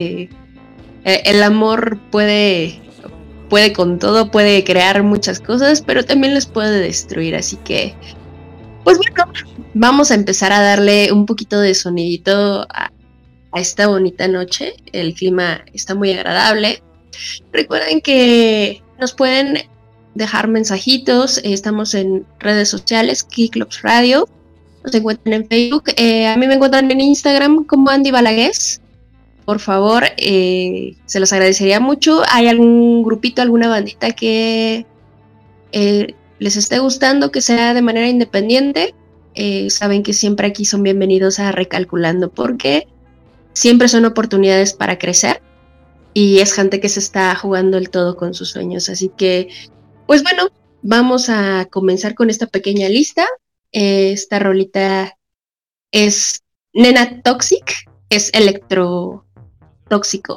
eh, el amor puede, puede con todo, puede crear muchas cosas, pero también les puede destruir. Así que, pues bueno, vamos a empezar a darle un poquito de sonidito a, esta bonita noche. El clima está muy agradable. Recuerden que nos pueden dejar mensajitos. estamos en redes sociales, Kiklops Radio. Nos encuentran en Facebook. Eh, a mí me encuentran en Instagram como Andy Balagués. Por favor, eh, se los agradecería mucho. ¿Hay algún grupito, alguna bandita que eh, les esté gustando, que sea de manera independiente? saben que siempre aquí son bienvenidos a Recalculando porque siempre son oportunidades para crecer y es gente que se está jugando el todo con sus sueños. Así que, pues bueno, vamos a comenzar con esta pequeña lista. esta rolita es Nena Toxic, es electro tóxico.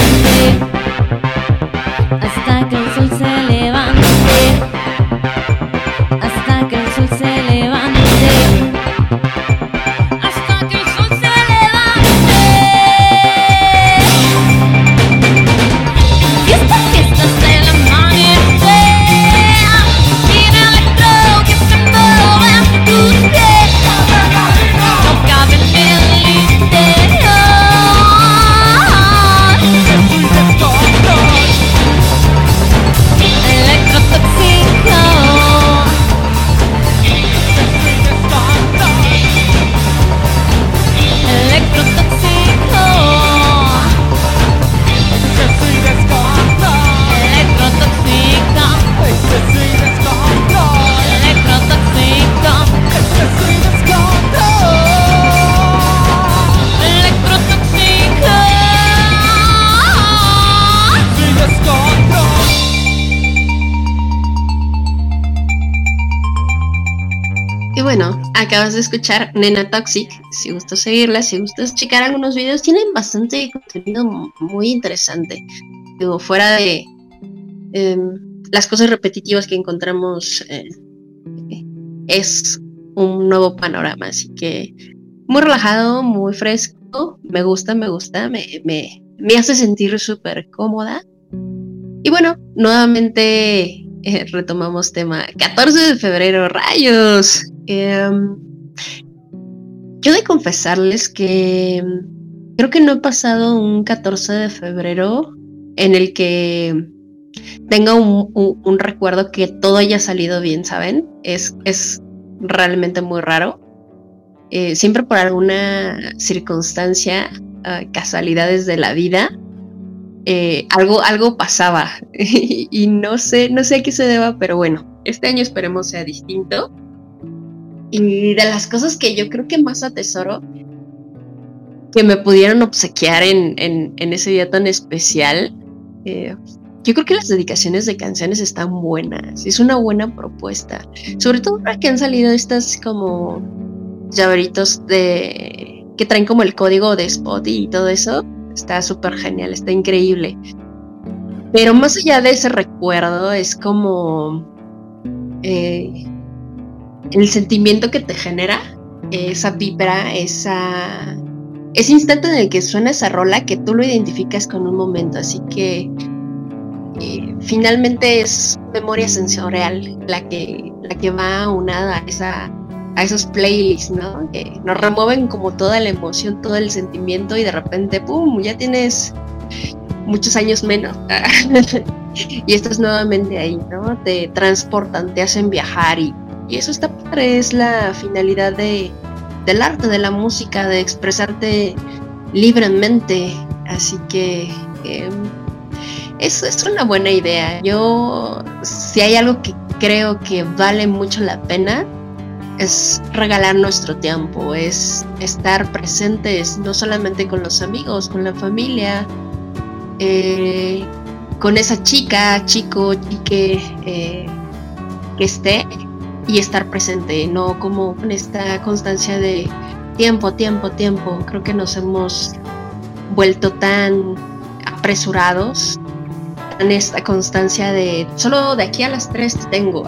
escuchar Nena Toxic. Si gustas seguirla, si gustas checar algunos videos, tienen bastante contenido muy interesante. Digo, fuera de em, las cosas repetitivas que encontramos, eh, es un nuevo panorama. Así que muy relajado, muy fresco. Me gusta, me gusta, me, me, me hace sentir súper cómoda. Y bueno, nuevamente eh, retomamos tema 14 de febrero, rayos. Em, confesarles que mm, creo que no he pasado un 14 de febrero en el que tenga un, recuerdo que todo haya salido bien, ¿saben? Es, es realmente muy raro. Eh, siempre por alguna circunstancia, ah, casualidades de la vida, eh, algo, algo pasaba. y no sé, no sé a qué se deba, pero bueno, este año esperemos sea distinto. Y de las cosas que yo creo que más atesoro que me pudieron obsequiar en, en, ese día tan especial, eh, yo creo que las dedicaciones de canciones están buenas. Es una buena propuesta. Sobre todo para que han salido estas como llaveritos de que traen como el código de spot y todo eso. Está súper genial, está increíble. Pero más allá de ese recuerdo, es como eh, el sentimiento que te genera esa vibra, esa, ese instante en el que suena esa rola que tú lo identificas con un momento. Así que eh, finalmente es memoria sensorial la que, la que va unada a, esa, a esos playlists, ¿no? Que nos remueven como toda la emoción, todo el sentimiento y de repente, ¡pum!, ya tienes muchos años menos. y estás nuevamente ahí, ¿no? Te transportan, te hacen viajar y y eso está padre, es la finalidad de, del arte, de la música, de expresarte libremente. Así que es, es una buena idea. Yo, si hay algo que creo que vale mucho la pena, es regalar nuestro tiempo, es estar presentes no solamente con los amigos, con la familia, eh, con esa chica, chico, chique eh, que esté, y estar presente, no como con esta constancia de tiempo, tiempo, tiempo. Creo que nos hemos vuelto tan apresurados en esta constancia de solo de aquí a las 3 te tengo.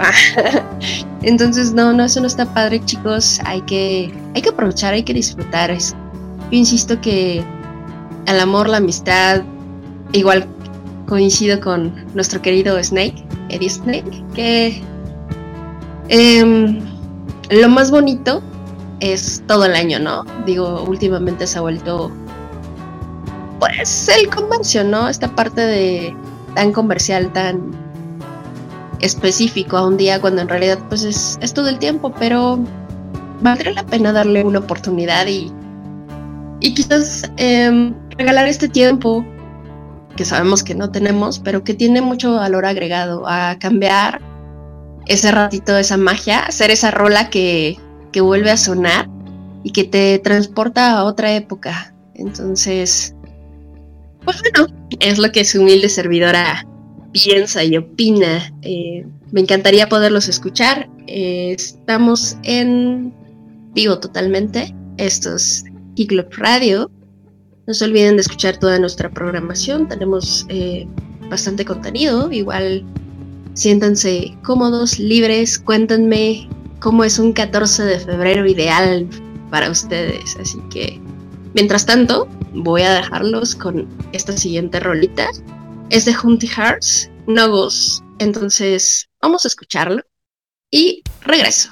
Entonces, no, no, eso no está padre, chicos. Hay que, hay que aprovechar, hay que disfrutar. Yo insisto que el amor, la amistad, igual coincido con nuestro querido Snake, Eddie Snake, que Em, lo más bonito es todo el año, ¿no? Digo, últimamente se ha vuelto, pues, el comercio, ¿no? Esta parte de tan comercial, tan específico a un día, cuando en realidad, pues, es, todo el tiempo, pero valdría la pena darle una oportunidad y, y quizás em, regalar este tiempo que sabemos que no tenemos, pero que tiene mucho valor agregado a cambiar ese ratito, esa magia, hacer esa rola que, que vuelve a sonar y que te transporta a otra época. Entonces, pues bueno, es lo que su humilde servidora piensa y opina. Eh, me encantaría poderlos escuchar. Eh, estamos en vivo totalmente. Esto es Kicklop Radio. No se olviden de escuchar toda nuestra programación. Tenemos eh, bastante contenido. Igual Siéntanse cómodos, libres, cuéntenme cómo es un 14 de febrero ideal para ustedes. Así que, mientras tanto, voy a dejarlos con esta siguiente rolita. Es de Hunty Hearts, no. Entonces, vamos a escucharlo y regreso.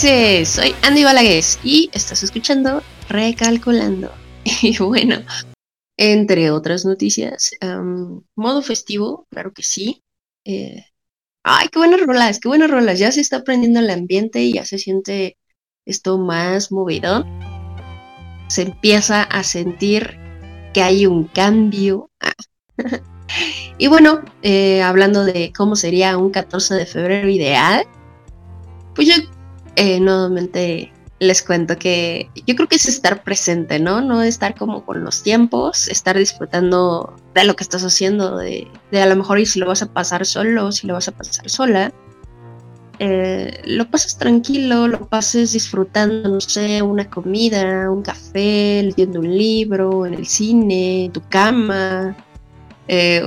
Soy Andy Balagués y estás escuchando Recalculando. Y bueno, entre otras noticias, modo festivo, claro que sí. Eh, ay, qué buenas rolas, qué buenas rolas. Ya se está aprendiendo el ambiente y ya se siente esto más movido. Se empieza a sentir que hay un cambio. y bueno, eh, hablando de cómo sería un 14 de febrero ideal, pues yo eh, nuevamente les cuento que yo creo que es estar presente, ¿no? No estar como con los tiempos, estar disfrutando de lo que estás haciendo, de, a lo mejor y si lo vas a pasar solo, si lo vas a pasar sola. Eh, lo pases tranquilo, lo pases disfrutando, no sé, una comida, un café, leyendo un libro, en el cine, tu cama, eh,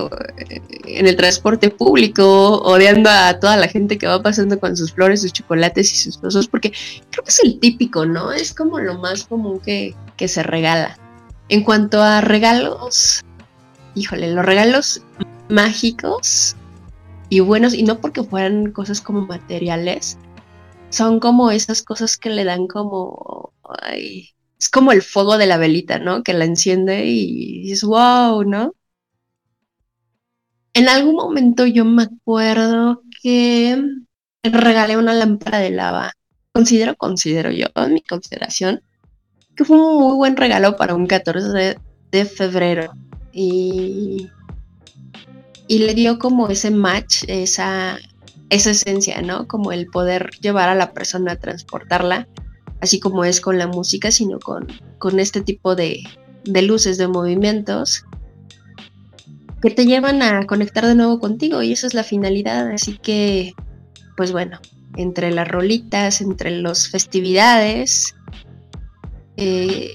en el transporte público, odiando a toda la gente que va pasando con sus flores, sus chocolates y sus cosas, porque creo que es el típico, ¿no? Es como lo más común que, que se regala. En cuanto a regalos, híjole, los regalos mágicos y buenos, y no porque fueran cosas como materiales, son como esas cosas que le dan como, ay, es como el fuego de la velita, ¿no? Que la enciende y dices, wow, ¿no? En algún momento yo me acuerdo que regalé una lámpara de lava. Considero, considero yo, en mi consideración, que fue un muy buen regalo para un 14 de, febrero. Y, y le dio como ese match, esa, esa esencia, ¿no? Como el poder llevar a la persona a transportarla, así como es con la música, sino con, con este tipo de, de luces, de movimientos que te llevan a conectar de nuevo contigo y esa es la finalidad. Así que, pues bueno, entre las rolitas, entre las festividades, eh,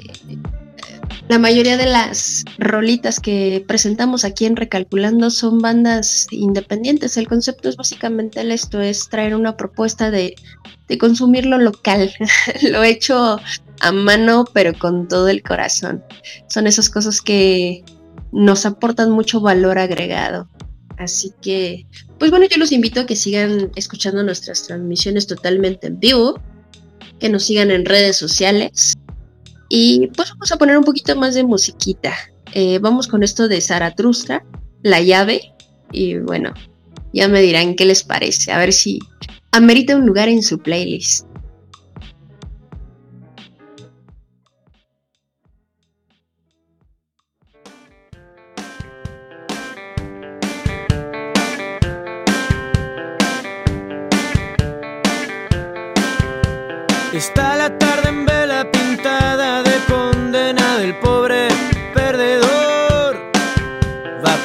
la mayoría de las rolitas que presentamos aquí en Recalculando son bandas independientes. El concepto es básicamente esto, es traer una propuesta de, de consumir lo local, lo hecho a mano pero con todo el corazón. Son esas cosas que nos aportan mucho valor agregado. Así que, pues bueno, yo los invito a que sigan escuchando nuestras transmisiones totalmente en vivo, que nos sigan en redes sociales y pues vamos a poner un poquito más de musiquita. Eh, vamos con esto de Zaratustra, La llave, y bueno, ya me dirán qué les parece, a ver si amerita un lugar en su playlist.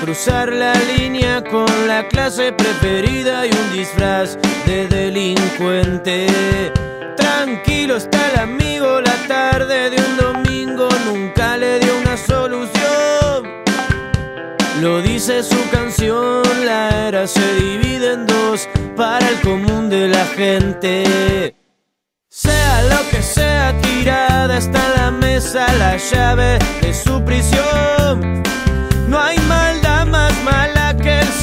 Cruzar la línea con la clase preferida y un disfraz de delincuente. Tranquilo está el amigo, la tarde de un domingo nunca le dio una solución. Lo dice su canción, la era se divide en dos para el común de la gente. Sea lo que sea, tirada está la mesa la llave de su prisión. No hay maldad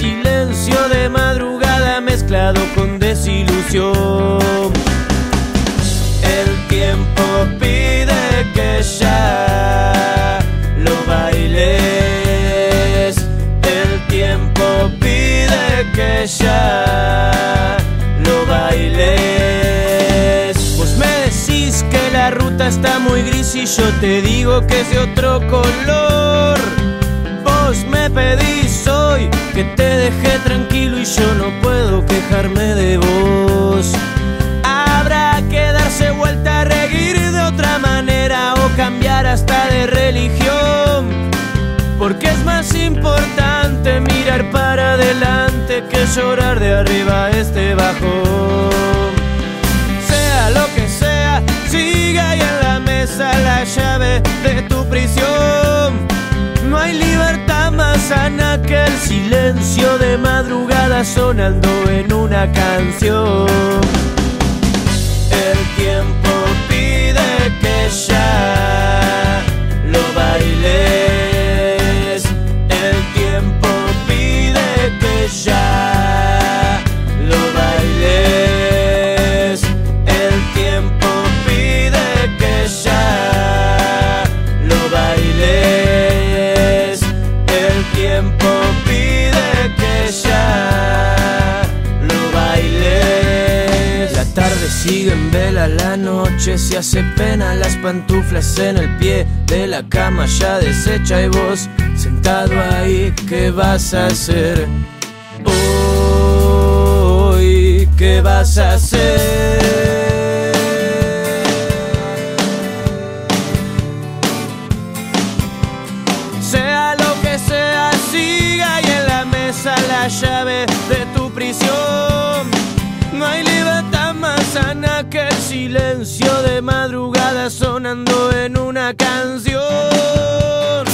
silencio de madrugada mezclado con desilusión. El tiempo pide que ya lo bailes. El tiempo pide que ya lo bailes la ruta está muy gris y yo te digo que es de otro color. vos me pedís que te deje tranquilo y yo no puedo quejarme de vos. Habrá que darse vuelta a reír de otra manera o cambiar hasta de religión. Porque es más importante mirar para adelante que llorar de arriba este bajón. Sea lo que sea, siga ahí en la mesa la llave de tu prisión. No hay libertad sana que el silencio de madrugada sonando en una canción. El tiempo pide que ya lo bailes. El tiempo pide que ya sigue en vela, la noche se hace pena, las pantuflas en el pie de la cama ya deshecha y vos sentado ahí, ¿qué vas a hacer? Hoy, ¿qué vas a hacer? Sea silencio de madrugada sonando en una canción.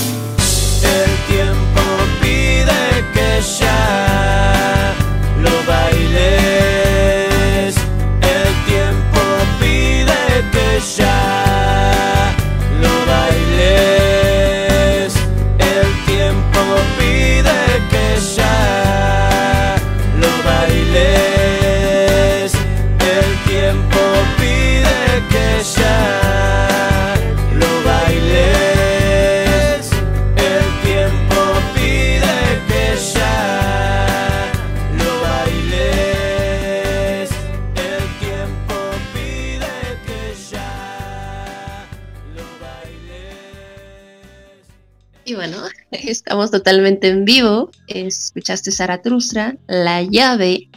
El tiempo pide que ya lo bailes. El tiempo pide que ya estamos totalmente en vivo. Escuchaste Zaratustra, La llave.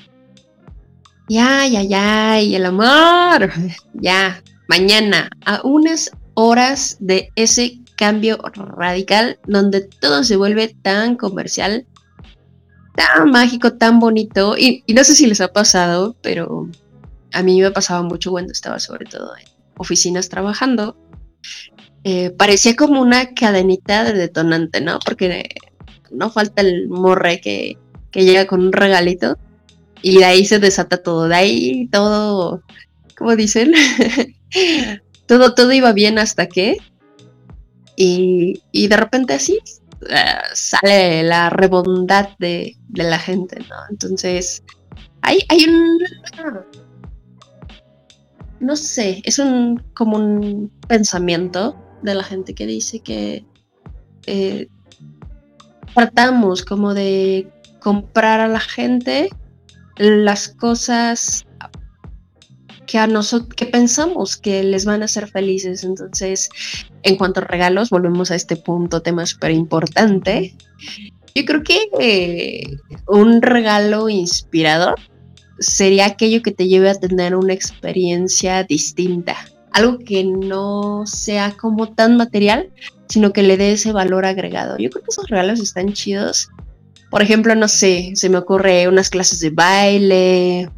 Ya, ya, ya, y el amor. Ya, mañana, a unas horas de ese cambio radical donde todo se vuelve tan comercial, tan mágico, tan bonito. Y, y no sé si les ha pasado, pero a mí me pasaba mucho cuando estaba sobre todo en oficinas trabajando eh, parecía como una cadenita de detonante, ¿no? Porque no falta el morre que, que llega con un regalito y de ahí se desata todo, de ahí todo, ¿cómo dicen? todo, todo iba bien hasta que, y, y de repente así eh, sale la rebondad de, de la gente, ¿no? Entonces, hay, hay un no sé, es un como un pensamiento de la gente que dice que eh, tratamos como de comprar a la gente las cosas que a nosotros que pensamos que les van a hacer felices. Entonces, en cuanto a regalos, volvemos a este punto, tema súper importante. Yo creo que eh, un regalo inspirador sería aquello que te lleve a tener una experiencia distinta. Algo que no sea como tan material, sino que le dé ese valor agregado. Yo creo que esos regalos están chidos. Por ejemplo, no sé, se me ocurre unas clases de baile,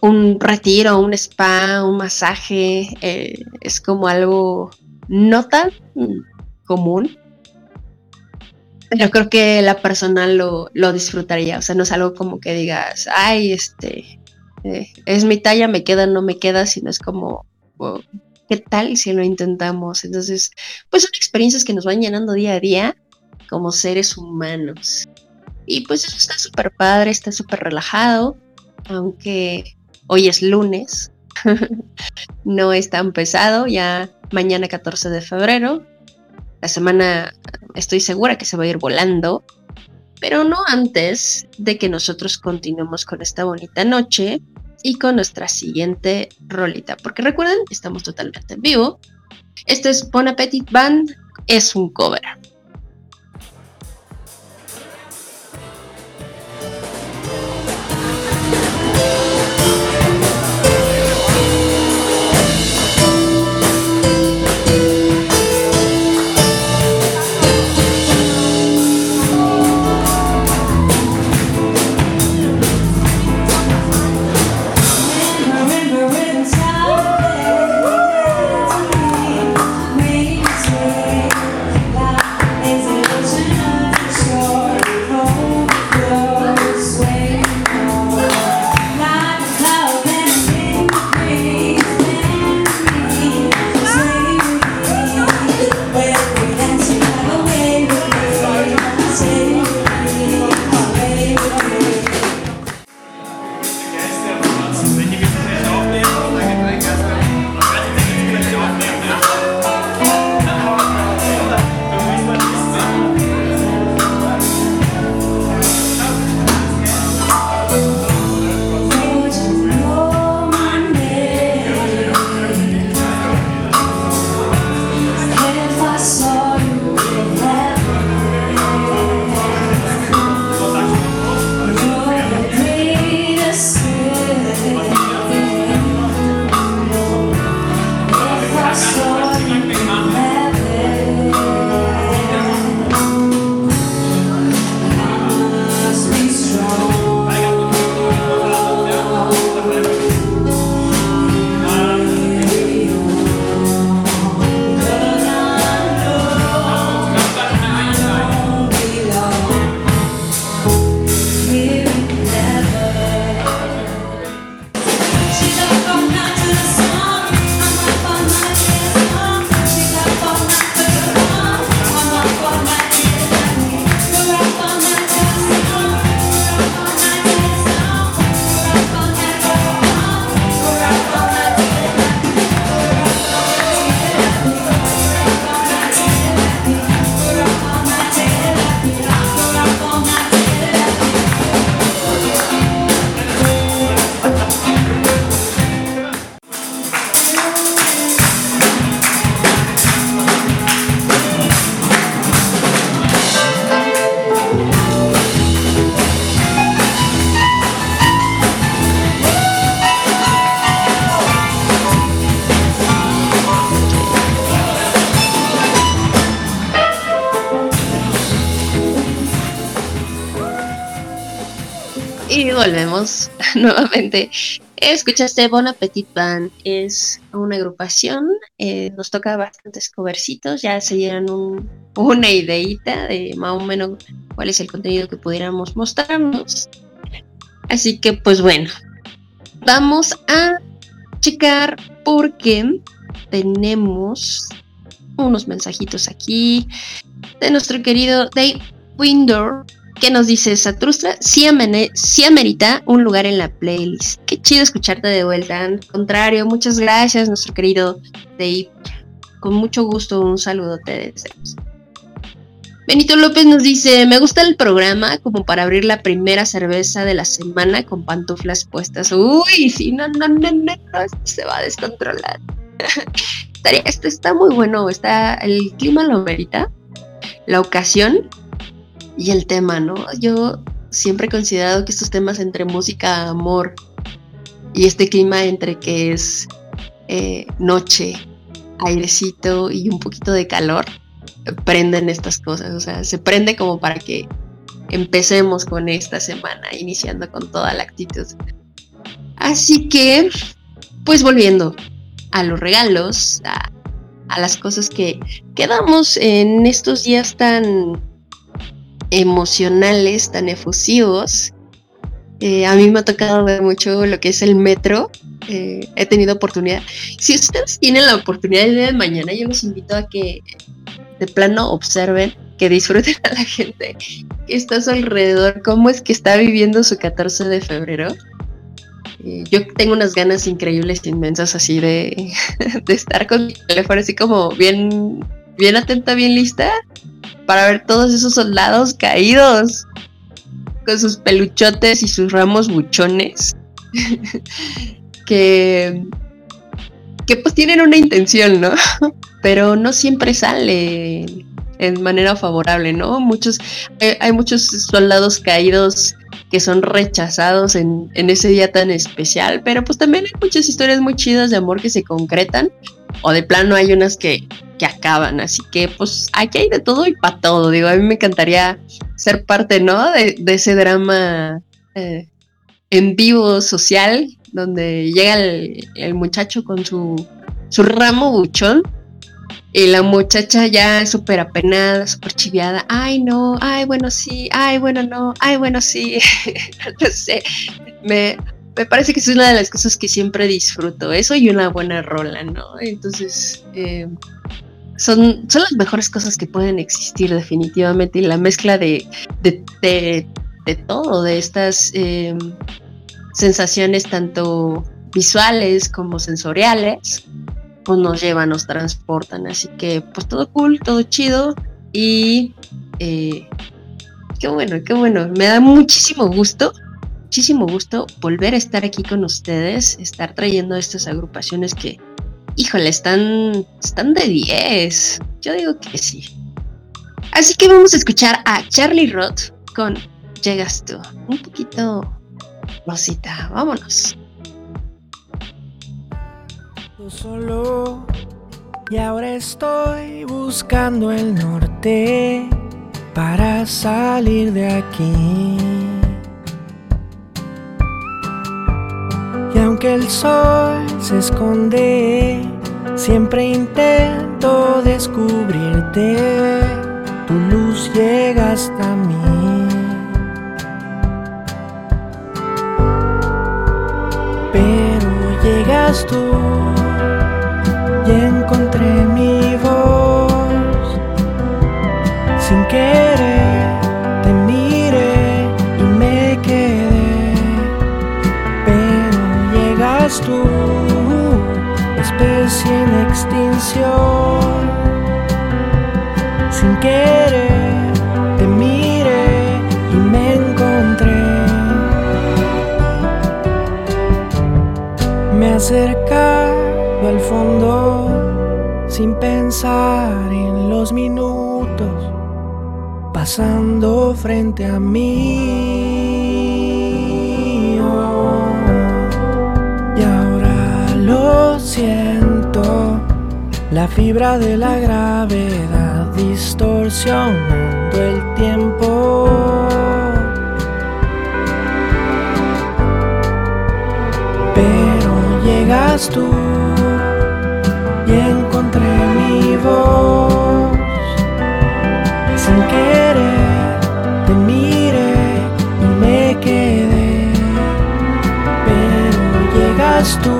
un retiro, un spa, un masaje. Eh, es como algo no tan común, pero creo que la persona lo, lo, disfrutaría. O sea, no es algo como que digas, ay, este, es mi talla, me queda, no me queda, sino es como, ¿qué tal si lo intentamos? Entonces, pues son experiencias que nos van llenando día a día como seres humanos. Y pues eso está súper padre, está súper relajado, aunque hoy es lunes, no es tan pesado, ya mañana 14 de febrero, la semana estoy segura que se va a ir volando, pero no antes de que nosotros continuemos con esta bonita noche y con nuestra siguiente rolita, porque recuerden, estamos totalmente en vivo. Esto es Bon Appetit Band es un cover. Volvemos nuevamente. Escuchaste Bon Appetit Band, es una agrupación, eh, nos toca bastantes covercitos, ya se dieron un, una ideita de más o menos cuál es el contenido que pudiéramos mostrarnos. Así que pues bueno, vamos a checar porque tenemos unos mensajitos aquí de nuestro querido Dave Windor ¿Qué nos dice Satrustra? Sí, amerita un lugar en la playlist. Qué chido escucharte de vuelta. Al contrario, muchas gracias, nuestro querido Dave. Con mucho gusto, un saludo te deseamos. Benito López nos dice, me gusta el programa como para abrir la primera cerveza de la semana con pantuflas puestas. Uy, sí, no, no, no, no, esto se va a descontrolar. esto está muy bueno, está, el clima lo merita, la ocasión y el tema, ¿no? Yo siempre he considerado que estos temas entre música, amor y este clima entre que es eh, noche, airecito y un poquito de calor, prenden estas cosas, o sea, se prende como para que empecemos con esta semana, iniciando con toda la actitud. Así que, pues volviendo a los regalos, a, a las cosas que quedamos en estos días tan emocionales, tan efusivos. Eh, a mí me ha tocado mucho lo que es el metro. Eh, he tenido oportunidad. Si ustedes tienen la oportunidad de mañana, yo los invito a que de plano observen, que disfruten a la gente que está a su alrededor, cómo es que está viviendo su 14 de febrero. Eh, yo tengo unas ganas increíbles, inmensas, así de, de estar con mi teléfono, así como bien, bien atenta, bien lista, para ver todos esos soldados caídos con sus peluchotes y sus ramos buchones que que pues tienen una intención, ¿no? Pero no siempre sale en manera favorable, ¿no? Muchos, eh, hay muchos soldados caídos que son rechazados en, en, ese día tan especial, pero pues también hay muchas historias muy chidas de amor que se concretan, o de plano hay unas que, que acaban, así que pues aquí hay de todo y para todo, digo, a mí me encantaría ser parte, ¿no? De, ese drama eh, en vivo social, donde llega el, el muchacho con su, su ramo buchón y la muchacha ya súper apenada, súper chiviada. Ay, no, ay, bueno, sí, ay, bueno, no, ay, bueno, sí. no sé. Me, me, parece que es una de las cosas que siempre disfruto. Eso y una buena rola, ¿no? Entonces, eh, son, son las mejores cosas que pueden existir, definitivamente. Y la mezcla de, de, de, todo, de estas eh, sensaciones tanto visuales como sensoriales pues nos llevan, nos transportan. Así que pues todo cool, todo chido y eh, qué bueno, qué bueno. Me da muchísimo gusto, muchísimo gusto volver a estar aquí con ustedes, estar trayendo estas agrupaciones que, híjole, están, están de 10. Yo digo que sí. Así que vamos a escuchar a Charlie Roth con Llegas tú. Un poquito rosita, vámonos solo y ahora estoy buscando el norte para salir de aquí. Y aunque el sol se esconde, siempre intento descubrirte. Tu luz llega hasta mí. Pero llegas tú y encontré mi voz. Sin querer Sin querer te miré y me encontré. Me acercaba al fondo sin pensar en los minutos pasando frente a mí. Y ahora lo siento, la fibra de la gravedad distorsionando el tiempo. Pero llegas tú y encontré mi voz. Sin querer te miré y me quedé, pero llegas tú,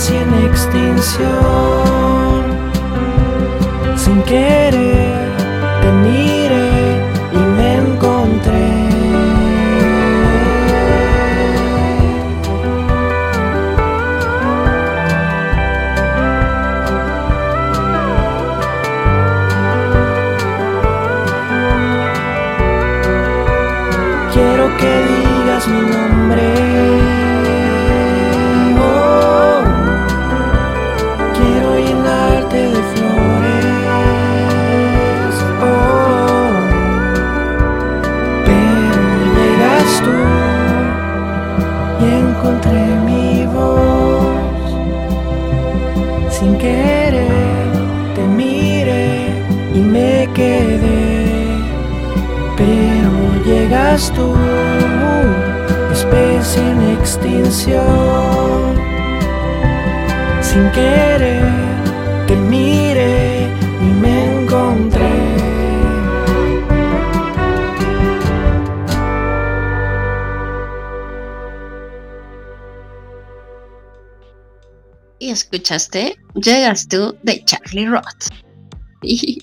especie en extinción. Sin querer escuchaste Llegas tú de Charlie Roth. Y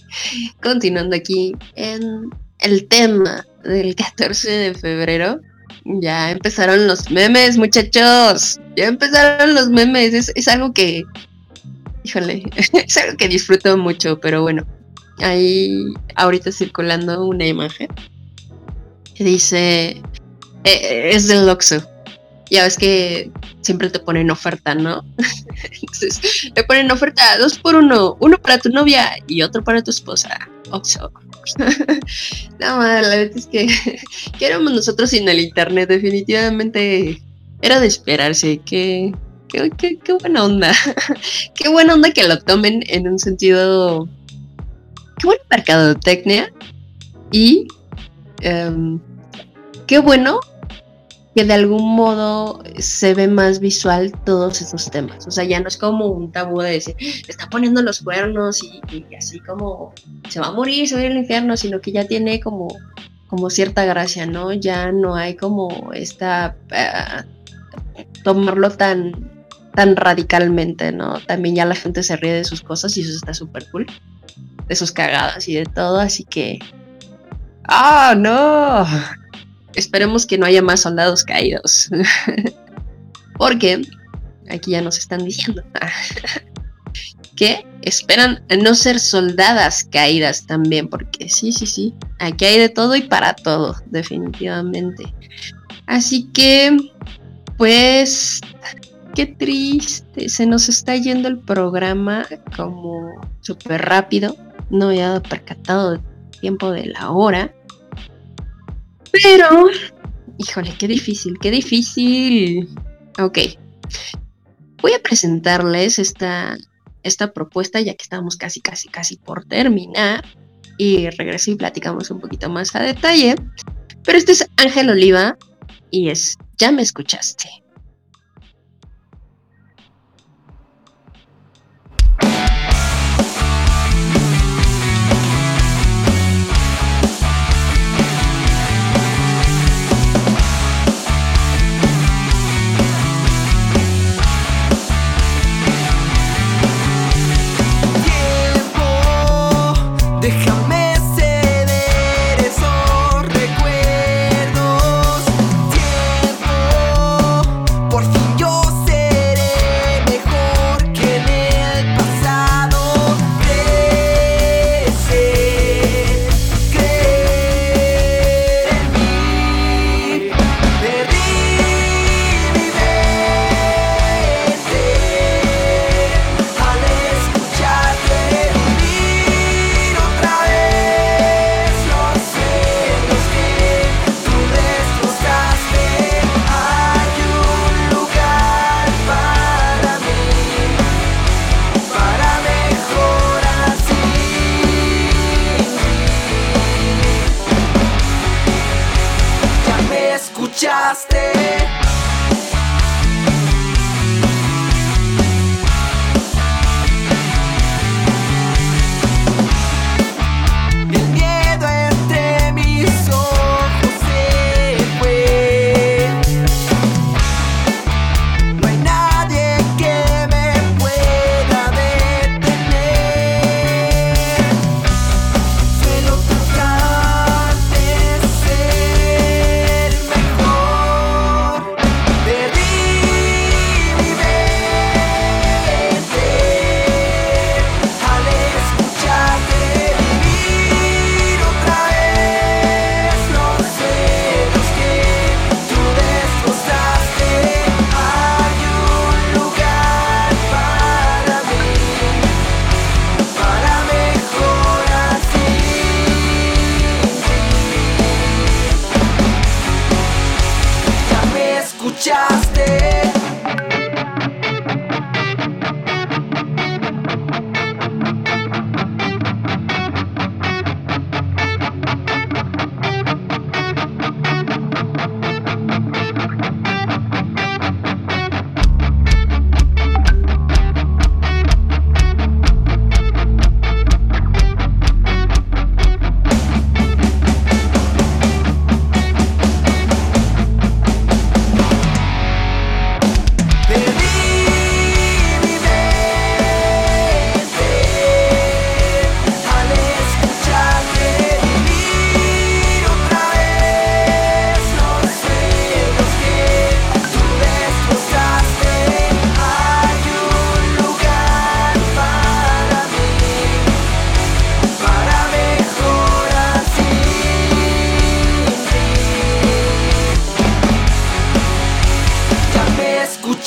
continuando aquí en el tema del 14 de febrero, ya empezaron los memes, muchachos. Ya empezaron los memes. Es, algo que. Híjole, es algo que disfruto mucho, pero bueno. Ahí ahorita circulando una imagen que dice. Eh, es del Oxxo. Ya ves que siempre te ponen oferta, ¿no? Entonces, te ponen oferta dos por uno, uno para tu novia y otro para tu esposa. Oxo. no, la verdad es que, ¿qué éramos nosotros sin el internet? Definitivamente era de esperarse. Qué, qué, qué, buena onda. qué buena onda que lo tomen en un sentido. Qué buena mercadotecnia. Y em, qué bueno que de algún modo se ve más visual todos esos temas. O sea, ya no es como un tabú de decir, está poniendo los cuernos y, así como se va a morir, se va a ir al infierno, sino que ya tiene como, como cierta gracia, ¿no? Ya no hay como esta... Uh, tomarlo tan, tan radicalmente, ¿no? También ya la gente se ríe de sus cosas y eso está súper cool. De sus cagadas y de todo, así que... ¡Ah, no! Esperemos que no haya más soldados caídos. Porque aquí ya nos están diciendo que esperan no ser soldadas caídas también, porque sí, sí, sí, aquí hay de todo y para todo, definitivamente. Así que, pues, qué triste, se nos está yendo el programa como súper rápido, no había percatado del tiempo de la hora. Pero, híjole, qué difícil, qué difícil. Ok. Voy a presentarles esta, esta propuesta ya que estamos casi, casi, casi por terminar. Y regreso y platicamos un poquito más a detalle. Pero este es Ángel Oliva y es Ya me escuchaste.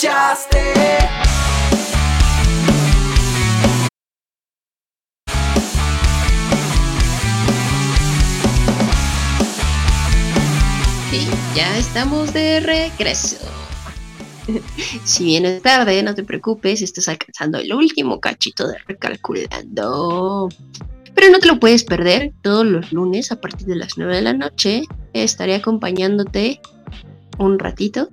escuchaste. Y ya estamos de regreso. si vienes tarde, no te preocupes, estás alcanzando el último cachito de recalculando. Pero no te lo puedes perder, todos los lunes a partir de las 9 de la noche estaré acompañándote un ratito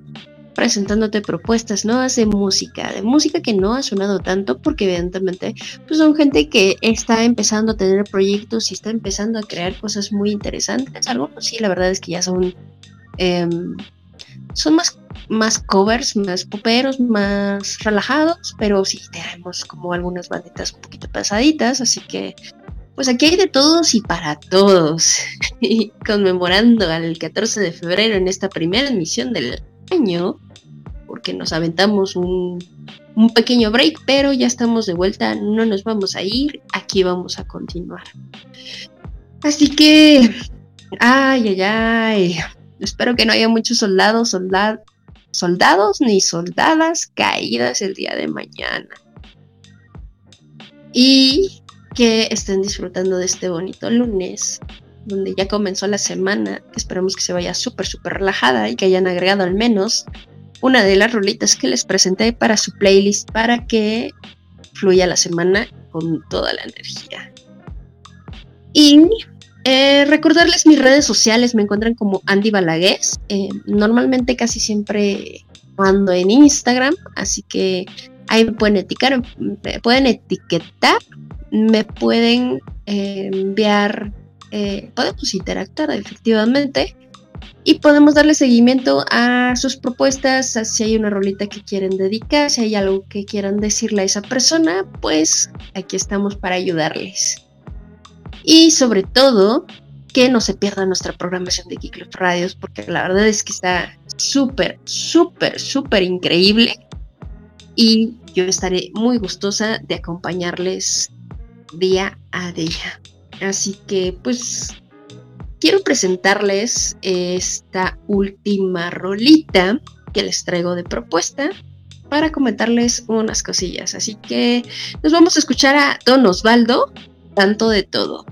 presentándote propuestas nuevas de música, de música que no ha sonado tanto porque evidentemente pues son gente que está empezando a tener proyectos y está empezando a crear cosas muy interesantes. Algunos sí, la verdad es que ya son em, son más más covers, más poperos, más relajados, pero sí tenemos como algunas banditas un poquito pasaditas, así que pues aquí hay de todos y para todos. Y conmemorando al 14 de febrero en esta primera emisión del año, porque nos aventamos un, un pequeño break, pero ya estamos de vuelta, no nos vamos a ir, aquí vamos a continuar. Así que, ay, ay, ay, espero que no haya muchos soldados, soldados ni soldadas caídas el día de mañana. Y que estén disfrutando de este bonito lunes, donde ya comenzó la semana, esperamos que se vaya súper, súper relajada y que hayan agregado al menos una de las rolitas que les presenté para su playlist para que fluya la semana con toda la energía. Y eh, recordarles mis redes sociales, me encuentran como Andy Balagués. Eh, normalmente casi siempre ando en Instagram, así que ahí me pueden etiquetar, me pueden etiquetar, me pueden eh, enviar, podemos interactuar efectivamente y podemos darle seguimiento a sus propuestas, si hay una rolita que quieren dedicar, si hay algo que quieran decirle a esa persona, pues aquí estamos para ayudarles. Y sobre todo, que no se pierda nuestra programación de Geek Radios, porque la verdad es que está súper, súper, súper increíble. Y yo estaré muy gustosa de acompañarles día a día. Así que, pues, quiero presentarles esta última rolita que les traigo de propuesta para comentarles unas cosillas. Así que nos vamos a escuchar a Don Osvaldo, tanto de todo.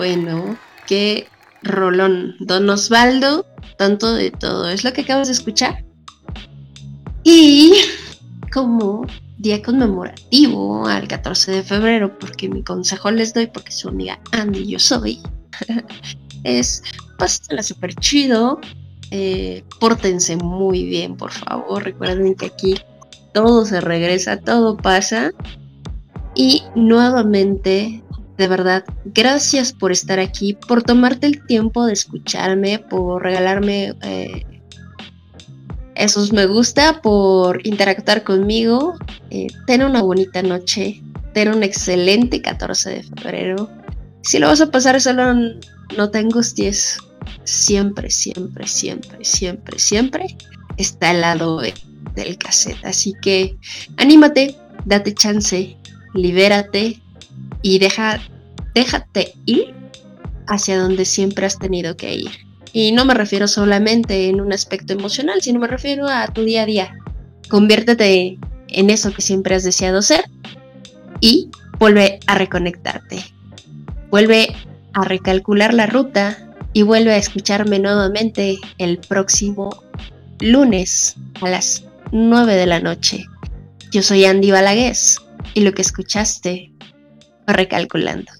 Bueno, qué rolón. Don Osvaldo, tanto de todo. Es lo que acabas de escuchar. Y como día conmemorativo al 14 de febrero, porque mi consejo les doy, porque su amiga Andy yo soy, es pásatela súper chido, eh, pórtense muy bien, por favor, recuerden que aquí todo se regresa, todo pasa. Y nuevamente, de verdad, gracias por estar aquí, por tomarte el tiempo de escucharme, por regalarme eh, esos me gusta, por interactuar conmigo. Eh, ten una bonita noche, ten un excelente 14 de febrero. Si lo vas a pasar solo, no te angusties. Siempre, siempre, siempre, siempre, siempre está al lado del cassette. Así que anímate, date chance, libérate y deja, déjate ir hacia donde siempre has tenido que ir. Y no me refiero solamente en un aspecto emocional, sino me refiero a tu día a día. Conviértete en eso que siempre has deseado ser y vuelve a reconectarte. Vuelve a recalcular la ruta y vuelve a escucharme nuevamente el próximo lunes a las 9 de la noche. Yo soy Andy Balagués y lo que escuchaste recalculando.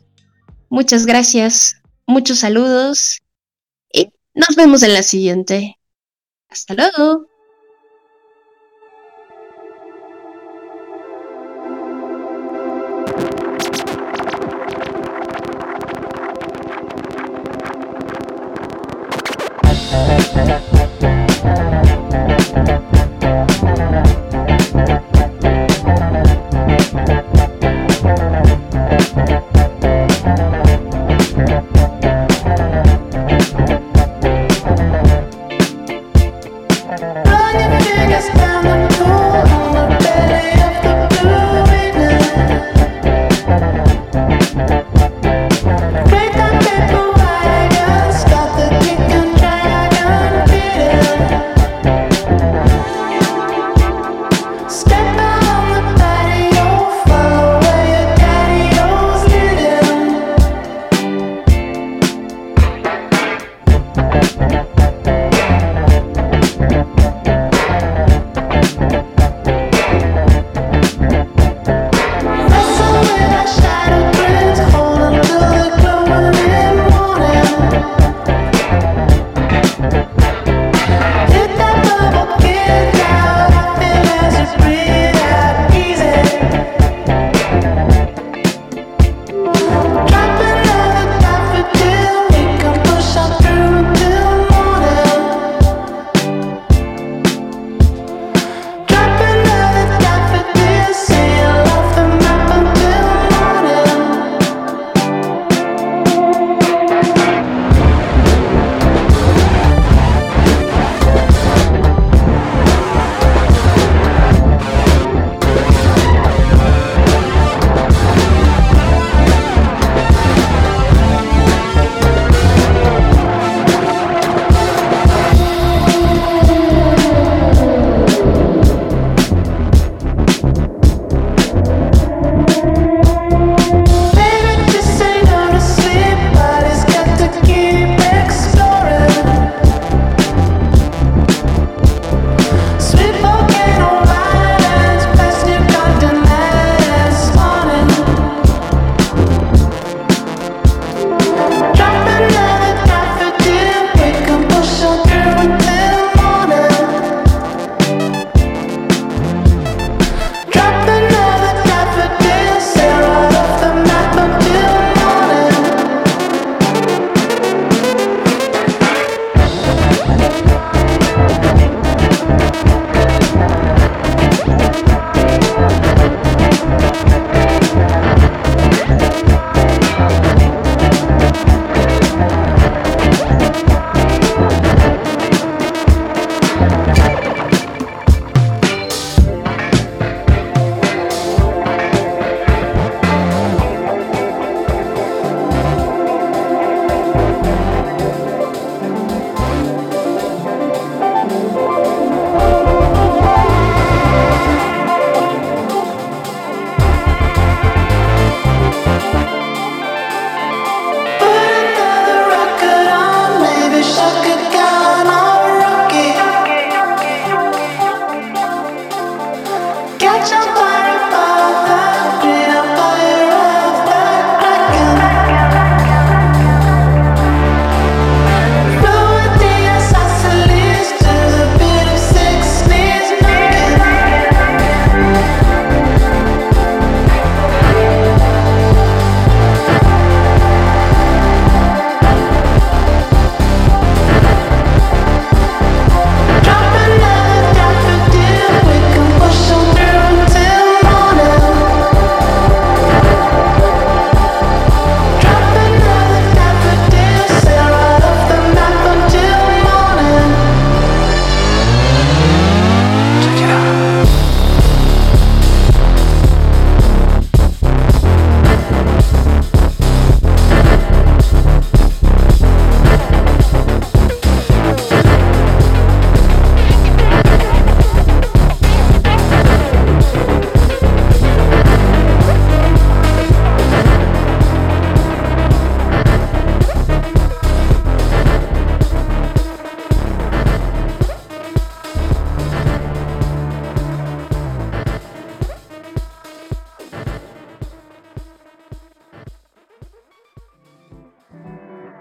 Muchas gracias, muchos saludos nos vemos en la siguiente. Hasta luego.